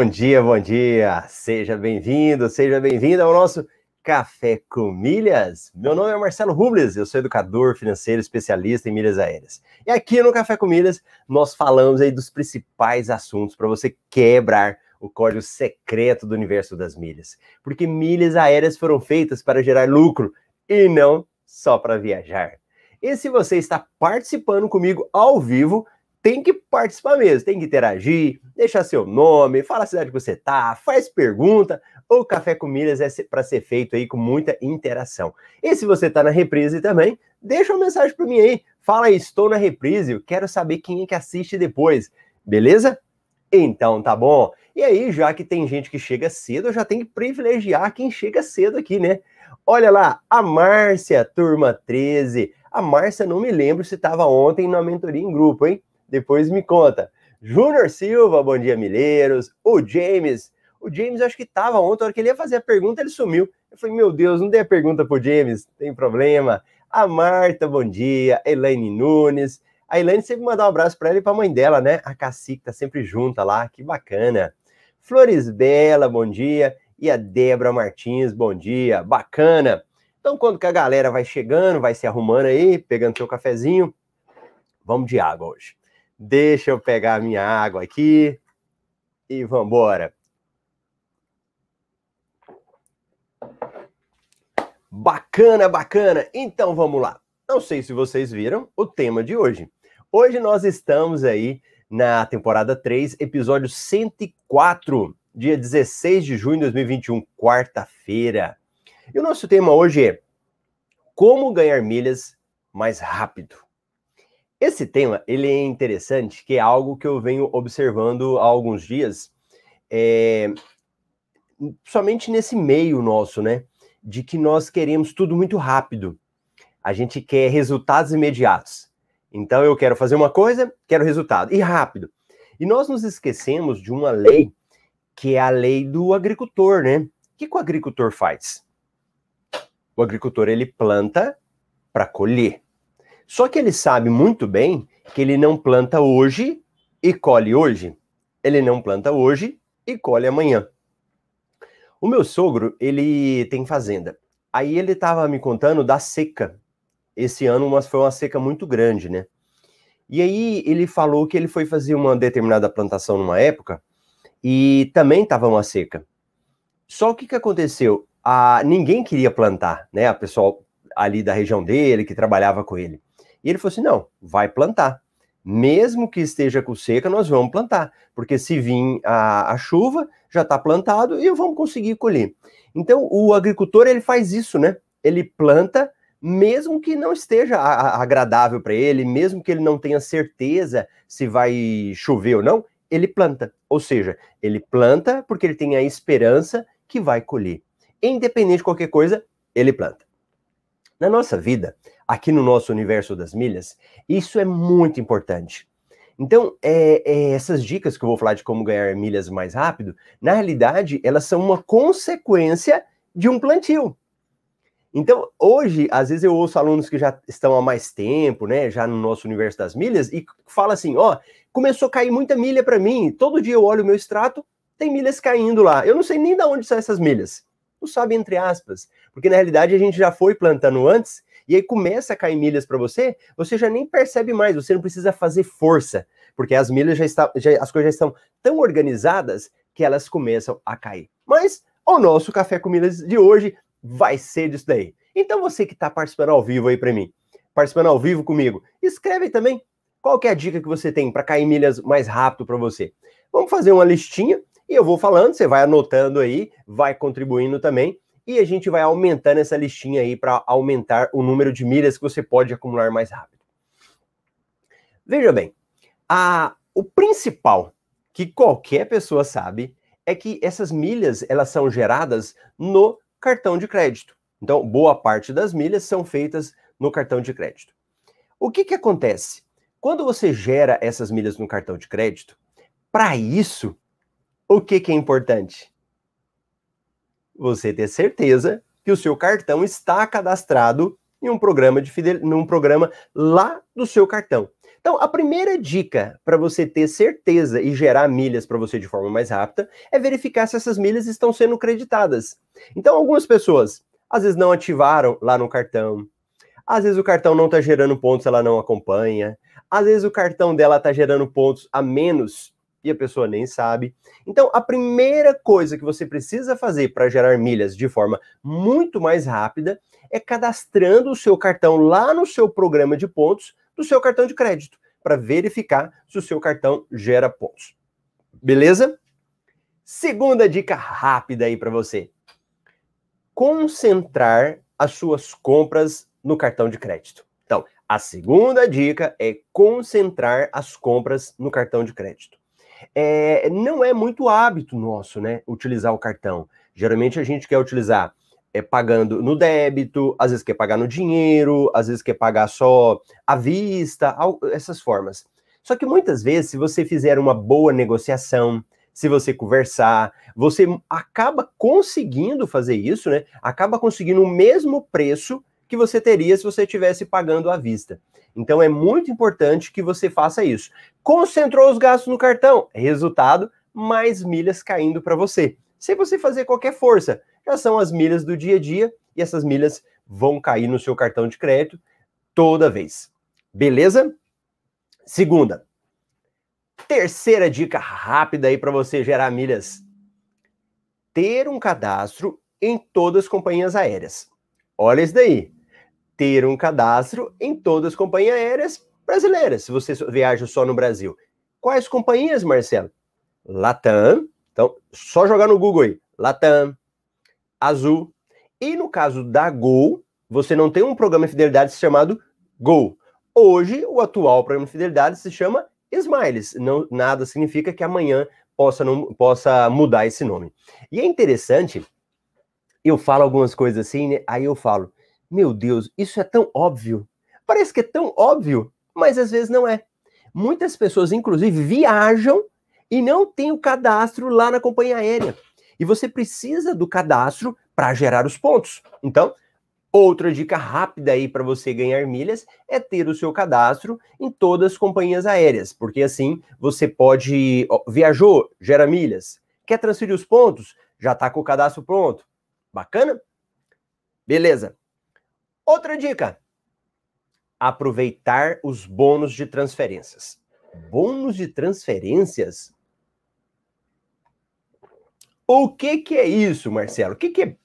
Bom dia, bom dia. Seja bem-vindo, seja bem-vinda ao nosso Café com Milhas. Meu nome é Marcelo Rubles, eu sou educador financeiro especialista em milhas aéreas. E aqui no Café com Milhas nós falamos aí dos principais assuntos para você quebrar o código secreto do universo das milhas. Porque milhas aéreas foram feitas para gerar lucro e não só para viajar. E se você está participando comigo ao vivo, tem que participar mesmo, tem que interagir, deixar seu nome, fala a cidade que você tá, faz pergunta. O Café com Milhas é para ser feito aí com muita interação. E se você tá na reprise também, deixa uma mensagem para mim aí. Fala estou na reprise, quero saber quem é que assiste depois, beleza? Então tá bom. E aí, já que tem gente que chega cedo, eu já tenho que privilegiar quem chega cedo aqui, né? Olha lá, a Márcia, turma 13. A Márcia, não me lembro se estava ontem na mentoria em grupo, hein? Depois me conta. Júnior Silva, bom dia, Milheiros. O James, o James acho que estava ontem, a hora que ele ia fazer a pergunta, ele sumiu. Eu falei, meu Deus, não dei a pergunta pro James, tem problema. A Marta, bom dia. Elaine Nunes. A Elaine sempre mandar um abraço para ela e para a mãe dela, né? A Cacique tá sempre junta lá, que bacana. Flores Bela, bom dia. E a Débora Martins, bom dia. Bacana. Então, quando que a galera vai chegando, vai se arrumando aí, pegando seu cafezinho, vamos de água hoje. Deixa eu pegar a minha água aqui e vamos embora. Bacana, bacana. Então vamos lá. Não sei se vocês viram o tema de hoje. Hoje nós estamos aí na temporada 3, episódio 104, dia 16 de junho de 2021, quarta-feira. E o nosso tema hoje é como ganhar milhas mais rápido. Esse tema ele é interessante, que é algo que eu venho observando há alguns dias, é, somente nesse meio nosso, né? De que nós queremos tudo muito rápido. A gente quer resultados imediatos. Então eu quero fazer uma coisa, quero resultado, e rápido. E nós nos esquecemos de uma lei, que é a lei do agricultor, né? O que, que o agricultor faz? O agricultor ele planta para colher. Só que ele sabe muito bem que ele não planta hoje e colhe hoje. Ele não planta hoje e colhe amanhã. O meu sogro, ele tem fazenda. Aí ele estava me contando da seca. Esse ano mas foi uma seca muito grande, né? E aí ele falou que ele foi fazer uma determinada plantação numa época e também estava uma seca. Só o que, que aconteceu? A, ninguém queria plantar, né? A pessoal ali da região dele, que trabalhava com ele. E ele falou assim: não, vai plantar. Mesmo que esteja com seca, nós vamos plantar, porque se vir a, a chuva, já está plantado e vamos conseguir colher. Então, o agricultor ele faz isso, né? Ele planta, mesmo que não esteja agradável para ele, mesmo que ele não tenha certeza se vai chover ou não, ele planta. Ou seja, ele planta porque ele tem a esperança que vai colher. Independente de qualquer coisa, ele planta. Na nossa vida, aqui no nosso universo das milhas, isso é muito importante. Então, é, é, essas dicas que eu vou falar de como ganhar milhas mais rápido, na realidade, elas são uma consequência de um plantio. Então, hoje, às vezes eu ouço alunos que já estão há mais tempo, né, já no nosso universo das milhas, e fala assim: ó, começou a cair muita milha para mim, todo dia eu olho o meu extrato, tem milhas caindo lá. Eu não sei nem de onde são essas milhas. Não sabe, entre aspas. Porque na realidade a gente já foi plantando antes e aí começa a cair milhas para você, você já nem percebe mais, você não precisa fazer força, porque as milhas já estão, as coisas já estão tão organizadas que elas começam a cair. Mas o nosso café com milhas de hoje vai ser disso daí. Então você que está participando ao vivo aí para mim, participando ao vivo comigo, escreve também qual que é a dica que você tem para cair milhas mais rápido para você. Vamos fazer uma listinha e eu vou falando, você vai anotando aí, vai contribuindo também e a gente vai aumentando essa listinha aí para aumentar o número de milhas que você pode acumular mais rápido. Veja bem, a, o principal que qualquer pessoa sabe é que essas milhas elas são geradas no cartão de crédito. Então, boa parte das milhas são feitas no cartão de crédito. O que, que acontece? Quando você gera essas milhas no cartão de crédito, para isso, o que, que é importante? Você ter certeza que o seu cartão está cadastrado em um programa de fidel... num programa lá do seu cartão. Então, a primeira dica para você ter certeza e gerar milhas para você de forma mais rápida é verificar se essas milhas estão sendo creditadas. Então, algumas pessoas às vezes não ativaram lá no cartão, às vezes o cartão não está gerando pontos, ela não acompanha, às vezes o cartão dela está gerando pontos a menos e a pessoa nem sabe. Então, a primeira coisa que você precisa fazer para gerar milhas de forma muito mais rápida é cadastrando o seu cartão lá no seu programa de pontos do seu cartão de crédito, para verificar se o seu cartão gera pontos. Beleza? Segunda dica rápida aí para você. Concentrar as suas compras no cartão de crédito. Então, a segunda dica é concentrar as compras no cartão de crédito. É, não é muito hábito nosso, né, utilizar o cartão. Geralmente a gente quer utilizar é, pagando no débito, às vezes quer pagar no dinheiro, às vezes quer pagar só à vista, essas formas. Só que muitas vezes, se você fizer uma boa negociação, se você conversar, você acaba conseguindo fazer isso, né? Acaba conseguindo o mesmo preço que você teria se você estivesse pagando à vista. Então é muito importante que você faça isso. Concentrou os gastos no cartão, resultado, mais milhas caindo para você. Se você fazer qualquer força, já são as milhas do dia a dia e essas milhas vão cair no seu cartão de crédito toda vez. Beleza? Segunda. Terceira dica rápida aí para você gerar milhas. Ter um cadastro em todas as companhias aéreas. Olha isso daí. Ter um cadastro em todas as companhias aéreas brasileiras, se você viaja só no Brasil. Quais companhias, Marcelo? Latam. Então, só jogar no Google aí. Latam, azul. E no caso da Gol, você não tem um programa de fidelidade chamado Gol. Hoje, o atual programa de fidelidade se chama Smiles. Não, nada significa que amanhã possa, não, possa mudar esse nome. E é interessante, eu falo algumas coisas assim, né? aí eu falo, meu Deus, isso é tão óbvio. Parece que é tão óbvio, mas às vezes não é. Muitas pessoas, inclusive, viajam e não têm o cadastro lá na companhia aérea. E você precisa do cadastro para gerar os pontos. Então, outra dica rápida aí para você ganhar milhas é ter o seu cadastro em todas as companhias aéreas, porque assim você pode. Viajou, gera milhas. Quer transferir os pontos? Já está com o cadastro pronto. Bacana? Beleza. Outra dica: aproveitar os bônus de transferências. Bônus de transferências o que, que é isso, Marcelo? O que, que é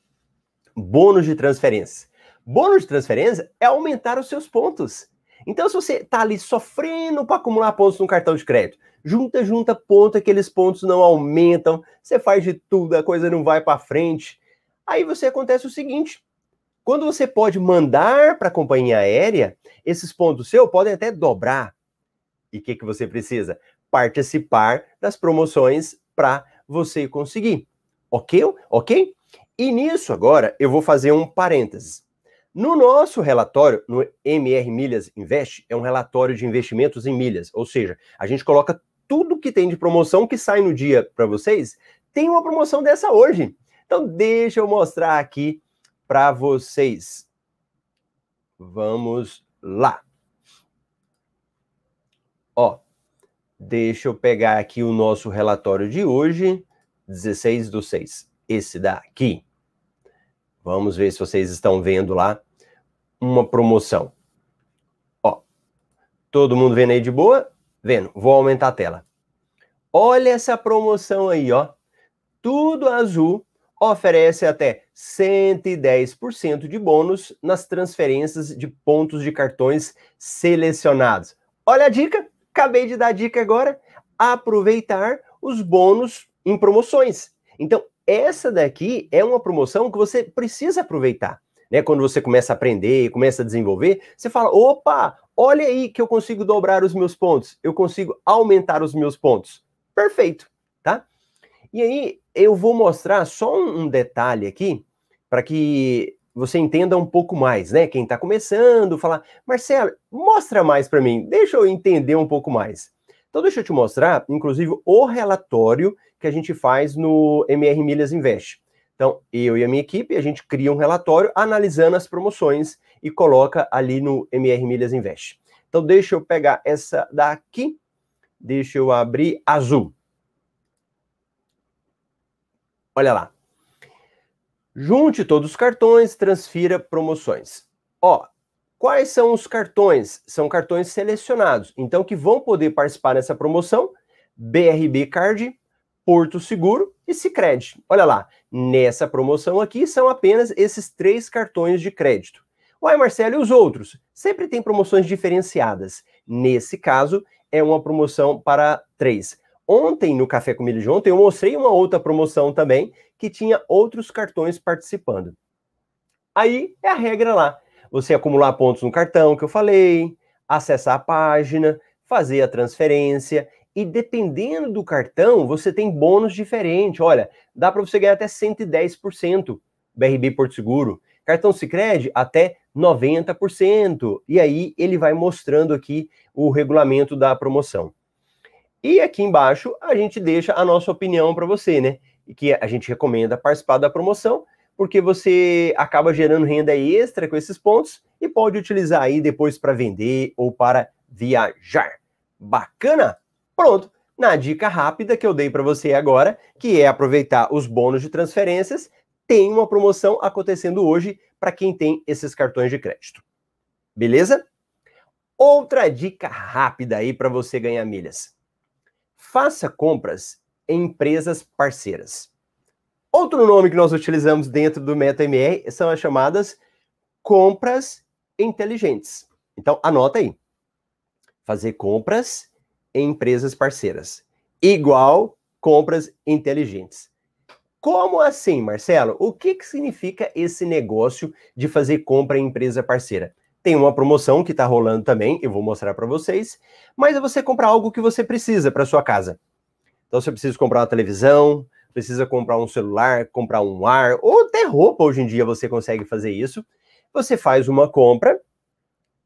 bônus de transferência? Bônus de transferência é aumentar os seus pontos. Então, se você está ali sofrendo para acumular pontos no cartão de crédito, junta, junta ponto, aqueles pontos não aumentam, você faz de tudo, a coisa não vai para frente. Aí você acontece o seguinte: quando você pode mandar para a companhia aérea, esses pontos seus podem até dobrar. E o que, que você precisa? Participar das promoções para você conseguir. Ok? Ok? E nisso agora eu vou fazer um parênteses. No nosso relatório, no MR Milhas Invest, é um relatório de investimentos em milhas, ou seja, a gente coloca tudo que tem de promoção que sai no dia para vocês. Tem uma promoção dessa hoje. Então deixa eu mostrar aqui para vocês. Vamos lá. Ó, deixa eu pegar aqui o nosso relatório de hoje. 16 do 6. Esse daqui. Vamos ver se vocês estão vendo lá uma promoção. Ó, todo mundo vendo aí de boa? Vendo. Vou aumentar a tela. Olha essa promoção aí, ó. Tudo azul oferece até 110% de bônus nas transferências de pontos de cartões selecionados. Olha a dica, acabei de dar a dica agora. Aproveitar os bônus em promoções. Então, essa daqui é uma promoção que você precisa aproveitar. Né? Quando você começa a aprender, começa a desenvolver, você fala: opa, olha aí que eu consigo dobrar os meus pontos, eu consigo aumentar os meus pontos. Perfeito, tá? E aí eu vou mostrar só um detalhe aqui para que você entenda um pouco mais, né? Quem está começando, falar, Marcelo, mostra mais para mim, deixa eu entender um pouco mais. Então, deixa eu te mostrar, inclusive, o relatório que a gente faz no MR Milhas Invest. Então, eu e a minha equipe, a gente cria um relatório analisando as promoções e coloca ali no MR Milhas Invest. Então deixa eu pegar essa daqui. Deixa eu abrir azul. Olha lá. Junte todos os cartões, transfira promoções. Ó, quais são os cartões? São cartões selecionados. Então, que vão poder participar dessa promoção: BRB Card, Porto Seguro e Sicredi. Olha lá, nessa promoção aqui são apenas esses três cartões de crédito. Uai, Marcelo, e os outros? Sempre tem promoções diferenciadas. Nesse caso, é uma promoção para três. Ontem, no Café com Milho de ontem, eu mostrei uma outra promoção também, que tinha outros cartões participando. Aí é a regra lá. Você acumular pontos no cartão que eu falei, acessar a página, fazer a transferência e dependendo do cartão, você tem bônus diferente. Olha, dá para você ganhar até 110% BRB Porto Seguro. Cartão Sicredi até 90%. E aí ele vai mostrando aqui o regulamento da promoção. E aqui embaixo a gente deixa a nossa opinião para você, né? E que a gente recomenda participar da promoção, porque você acaba gerando renda extra com esses pontos e pode utilizar aí depois para vender ou para viajar. Bacana? Pronto. Na dica rápida que eu dei para você agora, que é aproveitar os bônus de transferências, tem uma promoção acontecendo hoje para quem tem esses cartões de crédito. Beleza? Outra dica rápida aí para você ganhar milhas. Faça compras em empresas parceiras. Outro nome que nós utilizamos dentro do MetaMR são as chamadas compras inteligentes. Então, anota aí. Fazer compras em empresas parceiras. Igual compras inteligentes. Como assim, Marcelo? O que, que significa esse negócio de fazer compra em empresa parceira? Tem uma promoção que está rolando também, eu vou mostrar para vocês, mas é você comprar algo que você precisa para sua casa. Então você precisa comprar uma televisão, precisa comprar um celular, comprar um ar, ou até roupa hoje em dia você consegue fazer isso. Você faz uma compra,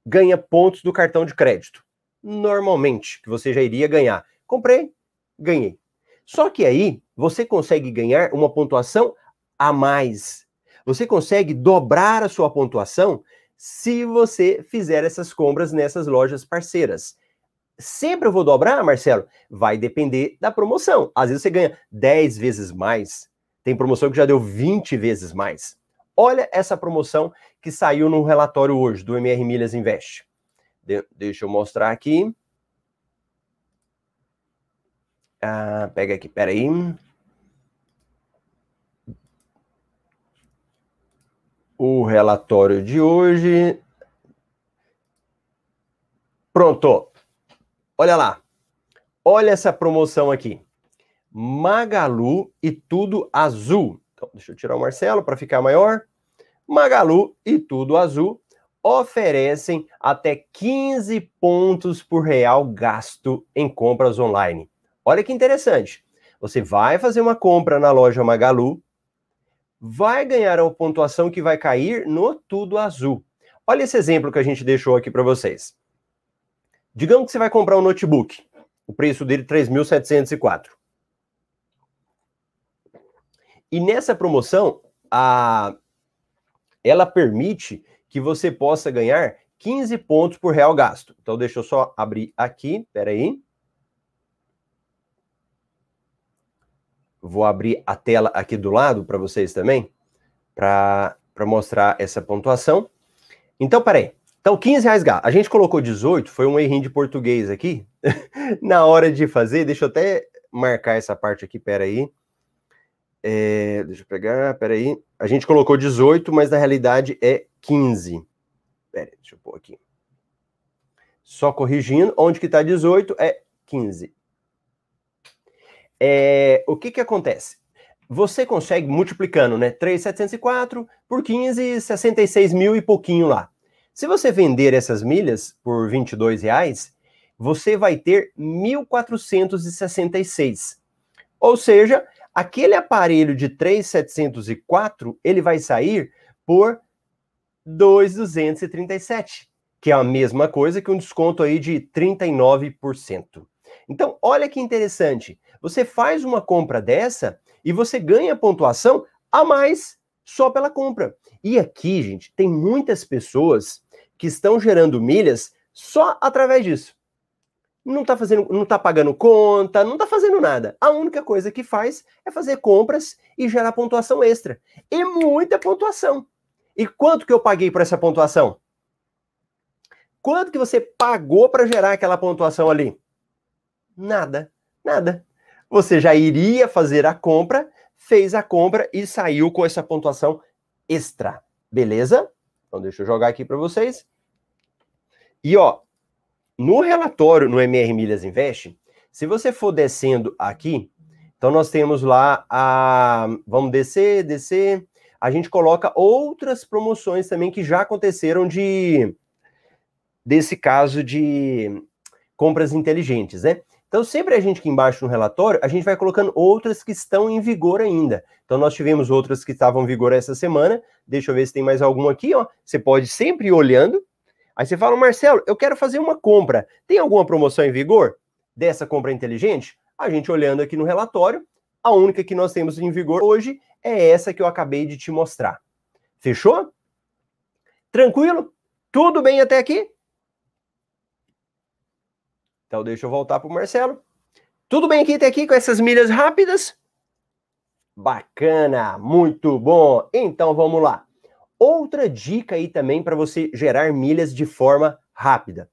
ganha pontos do cartão de crédito. Normalmente, que você já iria ganhar. Comprei, ganhei. Só que aí você consegue ganhar uma pontuação a mais. Você consegue dobrar a sua pontuação se você fizer essas compras nessas lojas parceiras. Sempre eu vou dobrar, Marcelo? Vai depender da promoção. Às vezes você ganha 10 vezes mais. Tem promoção que já deu 20 vezes mais. Olha essa promoção que saiu no relatório hoje do MR Milhas Invest. De deixa eu mostrar aqui. Ah, pega aqui, peraí. O relatório de hoje. Pronto. Olha lá. Olha essa promoção aqui. Magalu e tudo azul. Então, deixa eu tirar o Marcelo para ficar maior. Magalu e tudo azul oferecem até 15 pontos por real gasto em compras online. Olha que interessante. Você vai fazer uma compra na loja Magalu, vai ganhar a pontuação que vai cair no tudo azul. Olha esse exemplo que a gente deixou aqui para vocês. Digamos que você vai comprar um notebook, o preço dele 3.704. E nessa promoção, a ela permite que você possa ganhar 15 pontos por real gasto. Então deixa eu só abrir aqui, peraí. aí. Vou abrir a tela aqui do lado para vocês também, para mostrar essa pontuação. Então, peraí. Então, 15 reais gasto. A gente colocou 18, foi um errinho de português aqui. Na hora de fazer, deixa eu até marcar essa parte aqui, peraí. É, deixa eu pegar, peraí. A gente colocou 18, mas na realidade é 15. Peraí, deixa eu pôr aqui. Só corrigindo, onde que está 18 é 15 é, o que que acontece? Você consegue multiplicando, né? 3,704 por 15, 66 mil e pouquinho lá. Se você vender essas milhas por 22 reais, você vai ter 1.466. Ou seja, aquele aparelho de 3,704, ele vai sair por 2,237, que é a mesma coisa que um desconto aí de 39%. Então, olha que interessante. Você faz uma compra dessa e você ganha pontuação a mais só pela compra. E aqui, gente, tem muitas pessoas que estão gerando milhas Só através disso. Não está fazendo, não tá pagando conta, não está fazendo nada. A única coisa que faz é fazer compras e gerar pontuação extra. E muita pontuação. E quanto que eu paguei por essa pontuação? Quanto que você pagou para gerar aquela pontuação ali? Nada, nada. Você já iria fazer a compra, fez a compra e saiu com essa pontuação extra. Beleza? Então deixa eu jogar aqui para vocês. E ó, no relatório no MR Milhas Invest, se você for descendo aqui, então nós temos lá a vamos descer, descer, a gente coloca outras promoções também que já aconteceram de desse caso de compras inteligentes, né? Então, sempre a gente aqui embaixo no relatório, a gente vai colocando outras que estão em vigor ainda. Então, nós tivemos outras que estavam em vigor essa semana. Deixa eu ver se tem mais alguma aqui, ó. Você pode sempre ir olhando. Aí você fala, Marcelo, eu quero fazer uma compra. Tem alguma promoção em vigor dessa compra inteligente? A gente olhando aqui no relatório, a única que nós temos em vigor hoje é essa que eu acabei de te mostrar. Fechou? Tranquilo? Tudo bem até aqui? Então deixa eu voltar para o Marcelo. Tudo bem aqui até aqui com essas milhas rápidas? Bacana, muito bom. Então vamos lá. Outra dica aí também para você gerar milhas de forma rápida.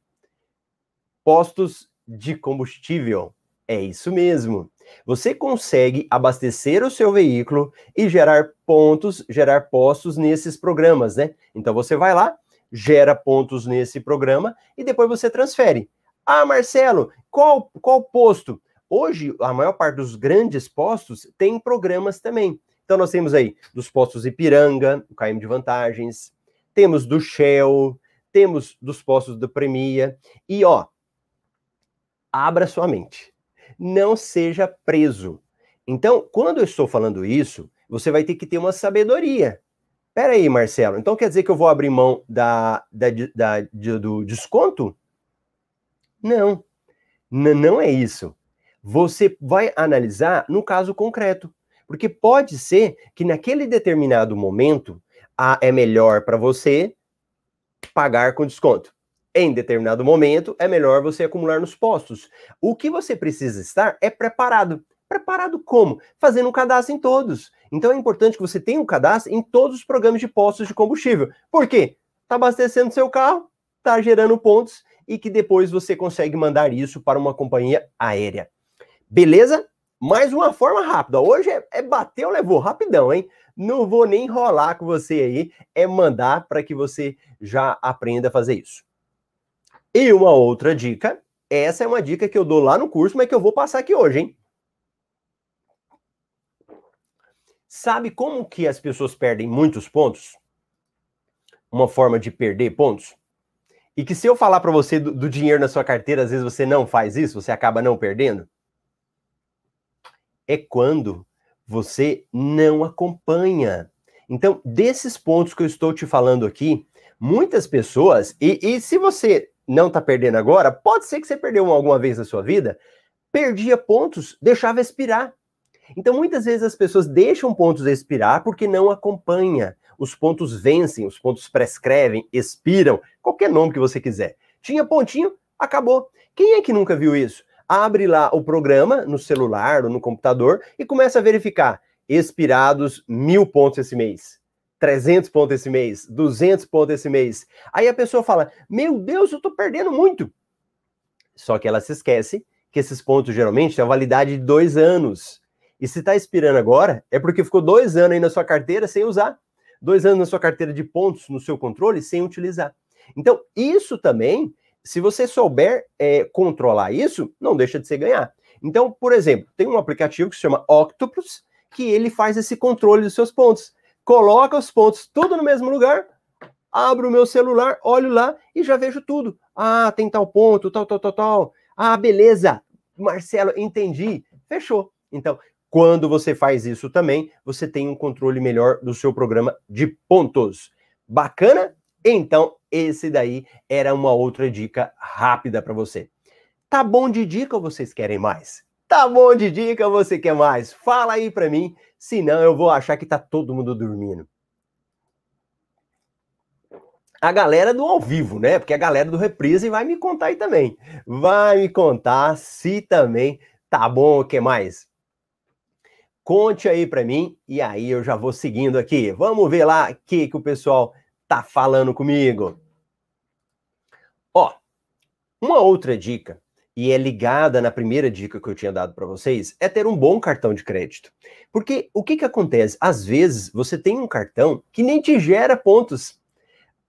Postos de combustível. É isso mesmo. Você consegue abastecer o seu veículo e gerar pontos, gerar postos nesses programas, né? Então você vai lá, gera pontos nesse programa e depois você transfere. Ah, Marcelo, qual, qual posto? Hoje, a maior parte dos grandes postos tem programas também. Então, nós temos aí dos postos Ipiranga, o KM de vantagens, temos do Shell, temos dos postos do Premia. E, ó, abra sua mente. Não seja preso. Então, quando eu estou falando isso, você vai ter que ter uma sabedoria. Pera aí, Marcelo, então quer dizer que eu vou abrir mão da, da, da, do desconto? Não, não é isso. Você vai analisar no caso concreto, porque pode ser que naquele determinado momento a, é melhor para você pagar com desconto. Em determinado momento é melhor você acumular nos postos. O que você precisa estar é preparado. Preparado como? Fazendo um cadastro em todos. Então é importante que você tenha um cadastro em todos os programas de postos de combustível. Por quê? Está abastecendo seu carro, está gerando pontos e que depois você consegue mandar isso para uma companhia aérea. Beleza? Mais uma forma rápida. Hoje é, é bater ou levou, rapidão, hein? Não vou nem enrolar com você aí, é mandar para que você já aprenda a fazer isso. E uma outra dica, essa é uma dica que eu dou lá no curso, mas que eu vou passar aqui hoje, hein? Sabe como que as pessoas perdem muitos pontos? Uma forma de perder pontos? E que se eu falar para você do, do, dinheiro na sua carteira, às vezes você não faz isso, você acaba não perdendo? É quando você não acompanha. Então, desses pontos que eu estou te falando aqui, muitas pessoas, e, e se você não está perdendo agora, pode ser que você perdeu alguma vez na sua vida, perdia pontos, deixava expirar. Então, muitas vezes as pessoas deixam pontos expirar porque não acompanha os pontos vencem, os pontos prescrevem, expiram, qualquer nome que você quiser. Tinha pontinho, acabou. Quem é que nunca viu isso? Abre lá o programa no celular ou no computador e começa a verificar expirados mil pontos esse mês. 300 pontos esse mês, 200 pontos esse mês. Aí a pessoa fala: Meu Deus, eu tô perdendo muito. Só que ela se esquece que esses pontos geralmente têm a validade de dois anos. E se está expirando agora, é porque ficou dois anos aí na sua carteira sem usar dois anos na sua carteira de pontos no seu controle sem utilizar. Então, isso também, se você souber é, controlar isso, não deixa de ser ganhar. Então, por exemplo, tem um aplicativo que se chama Octopus, que ele faz esse controle dos seus pontos. Coloca os pontos tudo no mesmo lugar, abro o meu celular, olho lá e já vejo tudo. Ah, tem tal ponto, tal, tal, tal, tal. Ah, beleza. Marcelo, entendi. Fechou. Então, quando você faz isso também, você tem um controle melhor do seu programa de pontos. Bacana? Então, esse daí era uma outra dica rápida para você. Tá bom de dica ou vocês querem mais? Tá bom de dica ou você quer mais? Fala aí para mim, senão eu vou achar que tá todo mundo dormindo. a galera do ao vivo, né? Porque a galera do reprise vai me contar aí também. Vai me contar se também tá bom o que mais. Conte aí para mim e aí eu já vou seguindo aqui. Vamos ver lá o que, que o pessoal tá falando comigo. Ó, uma outra dica, e é ligada na primeira dica que eu tinha dado para vocês, é ter um bom cartão de crédito. Porque o que, que acontece? Às vezes você tem um cartão que nem te gera pontos.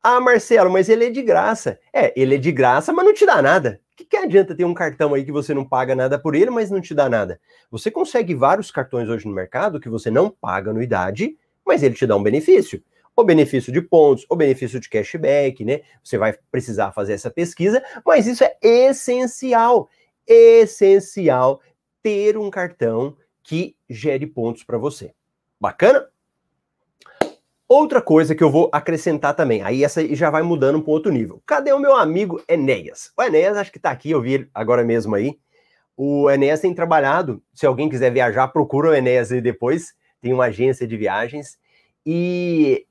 Ah, Marcelo, mas ele é de graça. É, ele é de graça, mas não te dá nada. O que, que adianta ter um cartão aí que você não paga nada por ele, mas não te dá nada? Você consegue vários cartões hoje no mercado que você não paga anuidade, mas ele te dá um benefício o benefício de pontos, o benefício de cashback, né? Você vai precisar fazer essa pesquisa, mas isso é essencial, essencial ter um cartão que gere pontos para você. Bacana? Outra coisa que eu vou acrescentar também, aí essa já vai mudando para um outro nível. Cadê o meu amigo Enéas? O Enéas acho que está aqui, eu vi ele agora mesmo aí. O Enéas tem trabalhado, se alguém quiser viajar, procura o Enéas aí depois, tem uma agência de viagens. E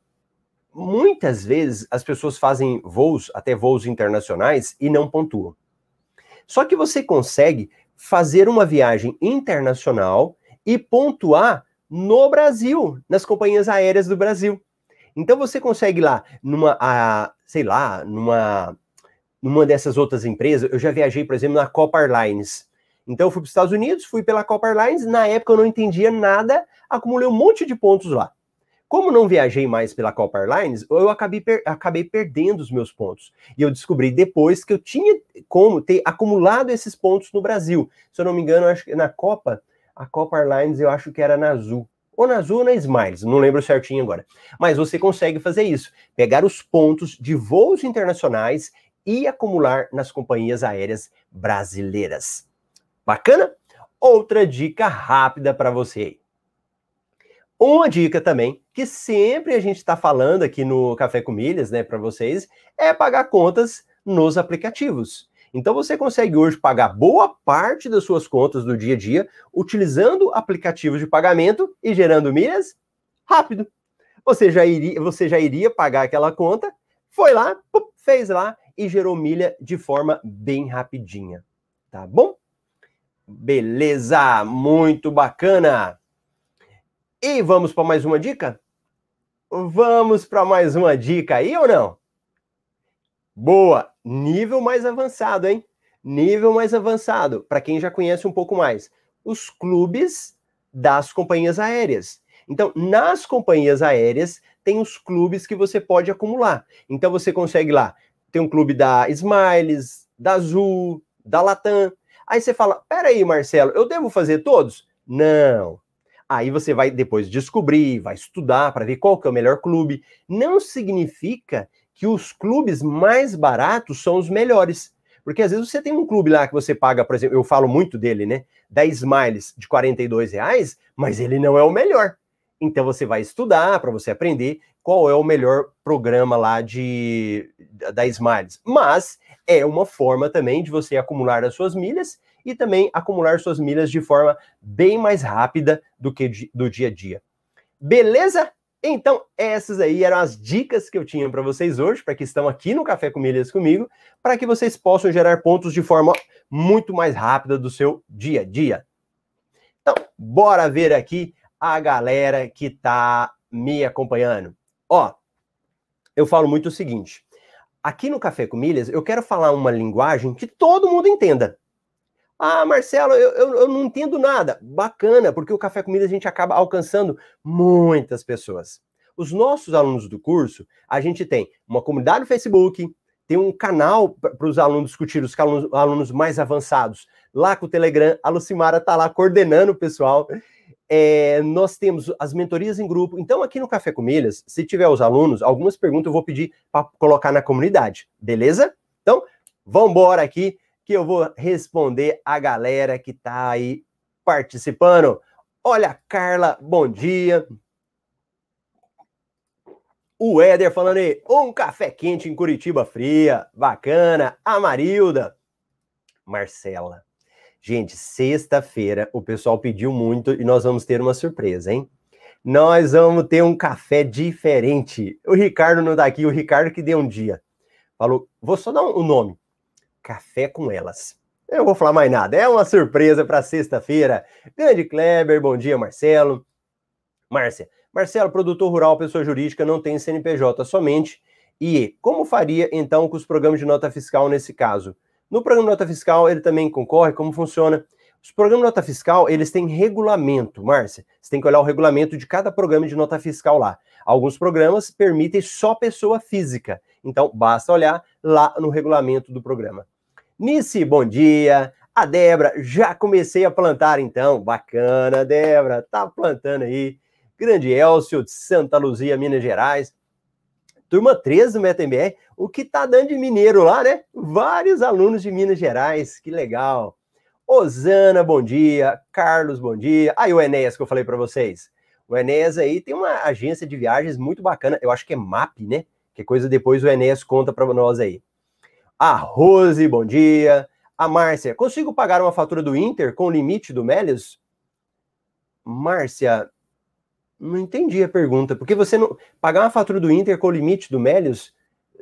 muitas vezes as pessoas fazem voos, até voos internacionais, e não pontuam. Só que você consegue fazer uma viagem internacional e pontuar no Brasil, nas companhias aéreas do Brasil. Então você consegue lá numa, a, sei lá, numa, numa dessas outras empresas. Eu já viajei, por exemplo, na Copa Airlines. Então eu fui para os Estados Unidos, fui pela Copa Airlines. Na época eu não entendia nada, acumulei um monte de pontos lá. Como não viajei mais pela Copa Airlines, eu acabei, per acabei perdendo os meus pontos. E eu descobri depois que eu tinha como ter acumulado esses pontos no Brasil. Se eu não me engano, acho que na Copa, a Copa Airlines eu acho que era na Azul. Ou na Azul ou na Smiles, não lembro certinho agora. Mas você consegue fazer isso. Pegar os pontos de voos internacionais e acumular nas companhias aéreas brasileiras. Bacana? Outra dica rápida para você. Uma dica também, que sempre a gente está falando aqui no Café com Milhas, né, para vocês, é pagar contas nos aplicativos. Então você consegue hoje pagar boa parte das suas contas do dia a dia utilizando aplicativos de pagamento e gerando milhas rápido. Você já iria, você já iria pagar aquela conta, foi lá, fez lá e gerou milha de forma bem rapidinha. Tá bom? Beleza, muito bacana. E vamos para mais uma dica? Vamos para mais uma dica aí ou não? Boa! Nível mais avançado, hein? Nível mais avançado, para quem já conhece um pouco mais. Os clubes das companhias aéreas. Então, nas companhias aéreas, tem os clubes que você pode acumular. Então, você consegue lá, tem um clube da Smiles, da Azul, da Latam. Aí você fala: peraí, Marcelo, eu devo fazer todos? Não. Aí você vai depois descobrir, vai estudar para ver qual que é o melhor clube. Não significa que os clubes mais baratos são os melhores. Porque às vezes você tem um clube lá que você paga, por exemplo, eu falo muito dele, né? 10 miles de 42 reais, mas ele não é o melhor. Então você vai estudar para você aprender qual é o melhor programa lá de da Smiles. Mas é uma forma também de você acumular as suas milhas e também acumular suas milhas de forma bem mais rápida do que do dia a dia. Beleza? Então, essas aí eram as dicas que eu tinha para vocês hoje, para que estão aqui no Café com Milhas comigo, para que vocês possam gerar pontos de forma muito mais rápida do seu dia a dia. Então, bora ver aqui a galera que está me acompanhando. Ó, eu falo muito o seguinte: aqui no Café com Milhas, eu quero falar uma linguagem que todo mundo entenda. Ah, Marcelo, eu, eu, eu, não entendo nada. Bacana, porque o Café Comida a gente acaba alcançando muitas pessoas. Os nossos alunos do curso, a gente tem uma comunidade no Facebook, tem um canal para os alunos discutir, os alunos, alunos, mais avançados, lá com o Telegram. A Lucimara está lá coordenando o pessoal. É, nós temos as mentorias em grupo. Então, aqui no Café com Milhas, se tiver os alunos, algumas perguntas eu vou pedir para colocar na comunidade, beleza? Então, vamos embora aqui que eu vou responder a galera que está aí participando. Olha, Carla, bom dia. O Éder falando aí, um café quente em Curitiba fria, bacana. A Marilda. Marcela. Gente, sexta-feira o pessoal pediu muito e nós vamos ter uma surpresa, hein? nós vamos ter um café diferente. O Ricardo não tá aqui, o Ricardo que deu um dia. Falou, vou só dar o um nome. Café com elas. Eu não vou falar mais nada. É uma surpresa para sexta-feira. Grande Kleber, bom dia, Marcelo. Márcia. Marcelo, produtor rural, pessoa jurídica, não tem CNPJ somente. E como faria então com os programas de nota fiscal nesse caso? No programa de nota fiscal, ele também concorre? Como funciona? Os programas de nota fiscal, eles têm regulamento, Márcia. Você tem que olhar o regulamento de cada programa de nota fiscal lá. Alguns programas permitem só pessoa física. Então, basta olhar lá no regulamento do programa. Nice, bom dia. A Débora, já comecei a plantar então. Bacana, Débora, tá plantando aí. Grande Elcio de Santa Luzia, Minas Gerais. Turma 13 do MetaMBR, o que tá dando de mineiro lá, né? Vários alunos de Minas Gerais, que legal. Osana, bom dia. Carlos, bom dia. Aí o Enéas que eu falei para vocês. O Enéas aí tem uma agência de viagens muito bacana. Eu acho que é MAP, né? Que coisa depois o Enéas conta para nós aí. A Rose, bom dia. A Márcia, consigo pagar uma fatura do Inter com o limite do Melios? Márcia, não entendi a pergunta. Porque você não. Pagar uma fatura do Inter com o limite do Melios,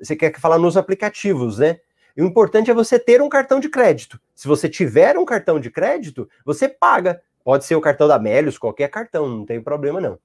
você quer falar nos aplicativos, né? E o importante é você ter um cartão de crédito. Se você tiver um cartão de crédito, você paga. Pode ser o cartão da Melios, qualquer cartão, não tem problema não.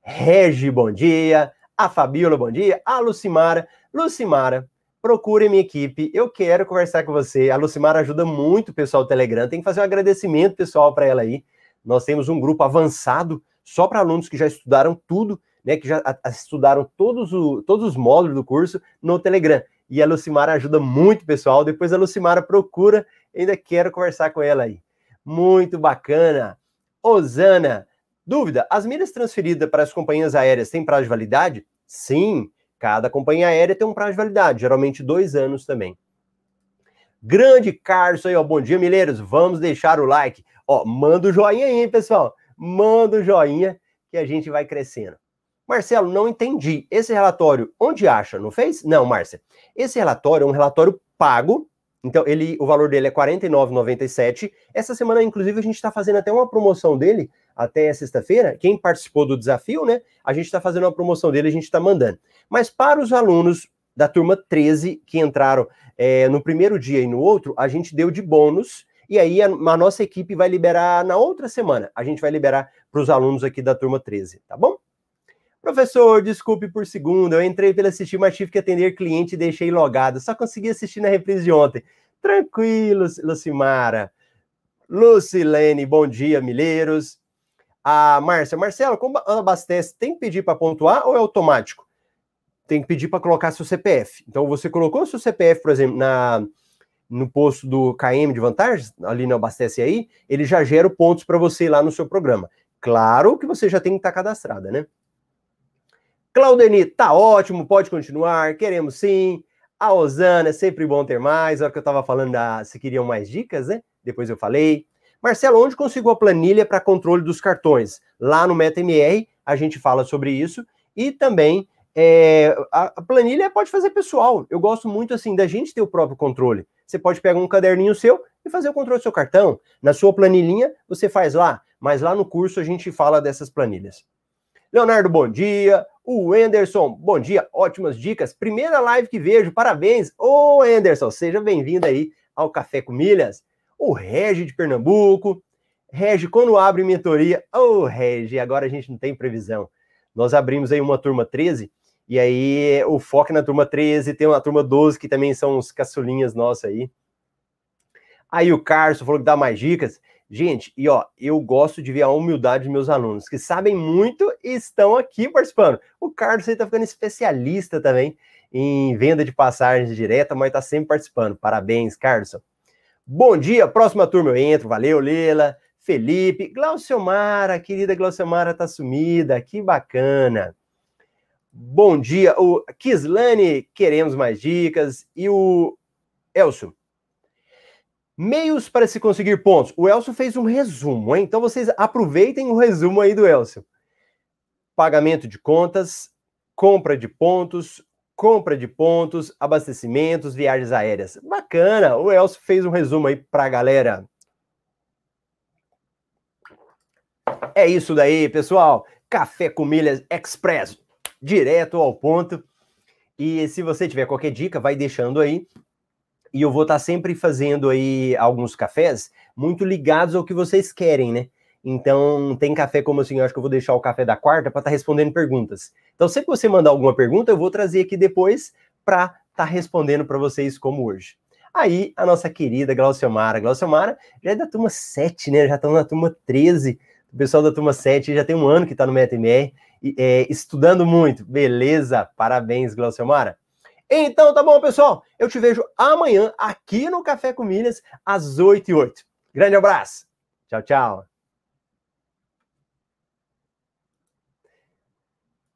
Regi, bom dia. A Fabiola, bom dia. A Lucimara. Lucimara, procure minha equipe. Eu quero conversar com você. A Lucimara ajuda muito o pessoal do Telegram. Tem que fazer um agradecimento pessoal para ela aí. Nós temos um grupo avançado só para alunos que já estudaram tudo, né? Que já estudaram todos, o, todos os módulos do curso no Telegram e a Lucimara ajuda muito, pessoal. Depois a Lucimara procura, ainda quero conversar com ela aí. Muito bacana. Osana, dúvida: as milhas transferidas para as companhias aéreas têm prazo de validade? Sim, cada companhia aérea tem um prazo de validade, geralmente dois anos também. Grande Carlos aí, ó. Bom dia, Mileiros. Vamos deixar o like. Ó, manda o joinha aí, pessoal. Manda o joinha que a gente vai crescendo. Marcelo, não entendi. Esse relatório, onde acha? Não fez? Não, Márcia. Esse relatório é um relatório pago. Então, ele, o valor dele é R$ 49,97. Essa semana, inclusive, a gente está fazendo até uma promoção dele, até sexta-feira. Quem participou do desafio, né? A gente está fazendo uma promoção dele, a gente está mandando. Mas para os alunos da turma 13 que entraram é, no primeiro dia e no outro, a gente deu de bônus. E aí a, a nossa equipe vai liberar na outra semana. A gente vai liberar para os alunos aqui da turma 13, tá bom? Professor, desculpe por segundo, eu entrei pela assistir, mas tive que atender cliente e deixei logado. Só consegui assistir na reprise de ontem. Tranquilo, Lucimara. Lucilene, bom dia, Milheiros. A Márcia, Marcelo, como abastece, tem que pedir para pontuar ou é automático? Tem que pedir para colocar seu CPF. Então, você colocou seu CPF, por exemplo, na, no posto do KM de vantagens, ali no Abastece Aí, ele já gera pontos para você lá no seu programa. Claro que você já tem que estar tá cadastrada, né? Claudeni, tá ótimo, pode continuar, queremos sim. A Osana, é sempre bom ter mais. A hora que eu estava falando da, se queriam mais dicas, né? Depois eu falei. Marcelo, onde consigo a planilha para controle dos cartões? Lá no MetaMR, a gente fala sobre isso. E também é, a, a, planilha pode fazer pessoal. Eu gosto muito assim da gente ter o próprio controle. Você pode pegar um caderninho seu e fazer o controle do seu cartão. Na sua planilhinha, você faz lá, mas lá no curso a gente fala dessas planilhas. Leonardo, bom dia. O Anderson, bom dia, ótimas dicas. Primeira live que vejo, parabéns. Ô, Anderson, seja bem-vindo aí ao Café com Milhas. O Regi de Pernambuco. Regi, quando abre mentoria? Ô, Regi, agora a gente não tem previsão. Nós abrimos aí uma turma 13, e aí o foco é na turma 13, tem uma turma 12, que também são os caçulinhas nossos aí. Aí o Carlos falou que dá mais dicas. Gente, e ó, eu gosto de ver a humildade dos meus alunos, que sabem muito e estão aqui participando. O Carlos está ficando especialista também em venda de passagens direta, mas está sempre participando. Parabéns, Carlos. Bom dia, próxima turma eu entro. Valeu, Lela, Felipe, Glauciomara, querida Glauciomara tá sumida, que bacana. Bom dia, o Kislane, queremos mais dicas. E o Elcio, Meios para se conseguir pontos. O Elcio fez um resumo, hein? Então vocês aproveitem o resumo aí do Elcio. Pagamento de contas, compra de pontos, compra de pontos, abastecimentos, viagens aéreas. Bacana! O Elcio fez um resumo aí para a galera. É isso daí, pessoal. Café com Milhas Express, direto ao ponto. E se você tiver qualquer dica, vai deixando aí. E eu vou estar sempre fazendo aí alguns cafés muito ligados ao que vocês querem, né? Então, tem café como assim, eu acho que eu vou deixar o café da quarta para estar respondendo perguntas. Então, sempre que você mandar alguma pergunta, eu vou trazer aqui depois para estar tá respondendo para vocês como hoje. Aí, a nossa querida Glauciomara. Glauciomara já é da turma 7, né? Já estamos na turma 13. O pessoal da turma 7 já tem um ano que está no MetaMR, é, estudando muito. Beleza? Parabéns, Glauciomara. Então, tá bom, pessoal? Eu te vejo amanhã aqui no Café com Milhas, às 8 e 8. Grande abraço. Tchau, tchau.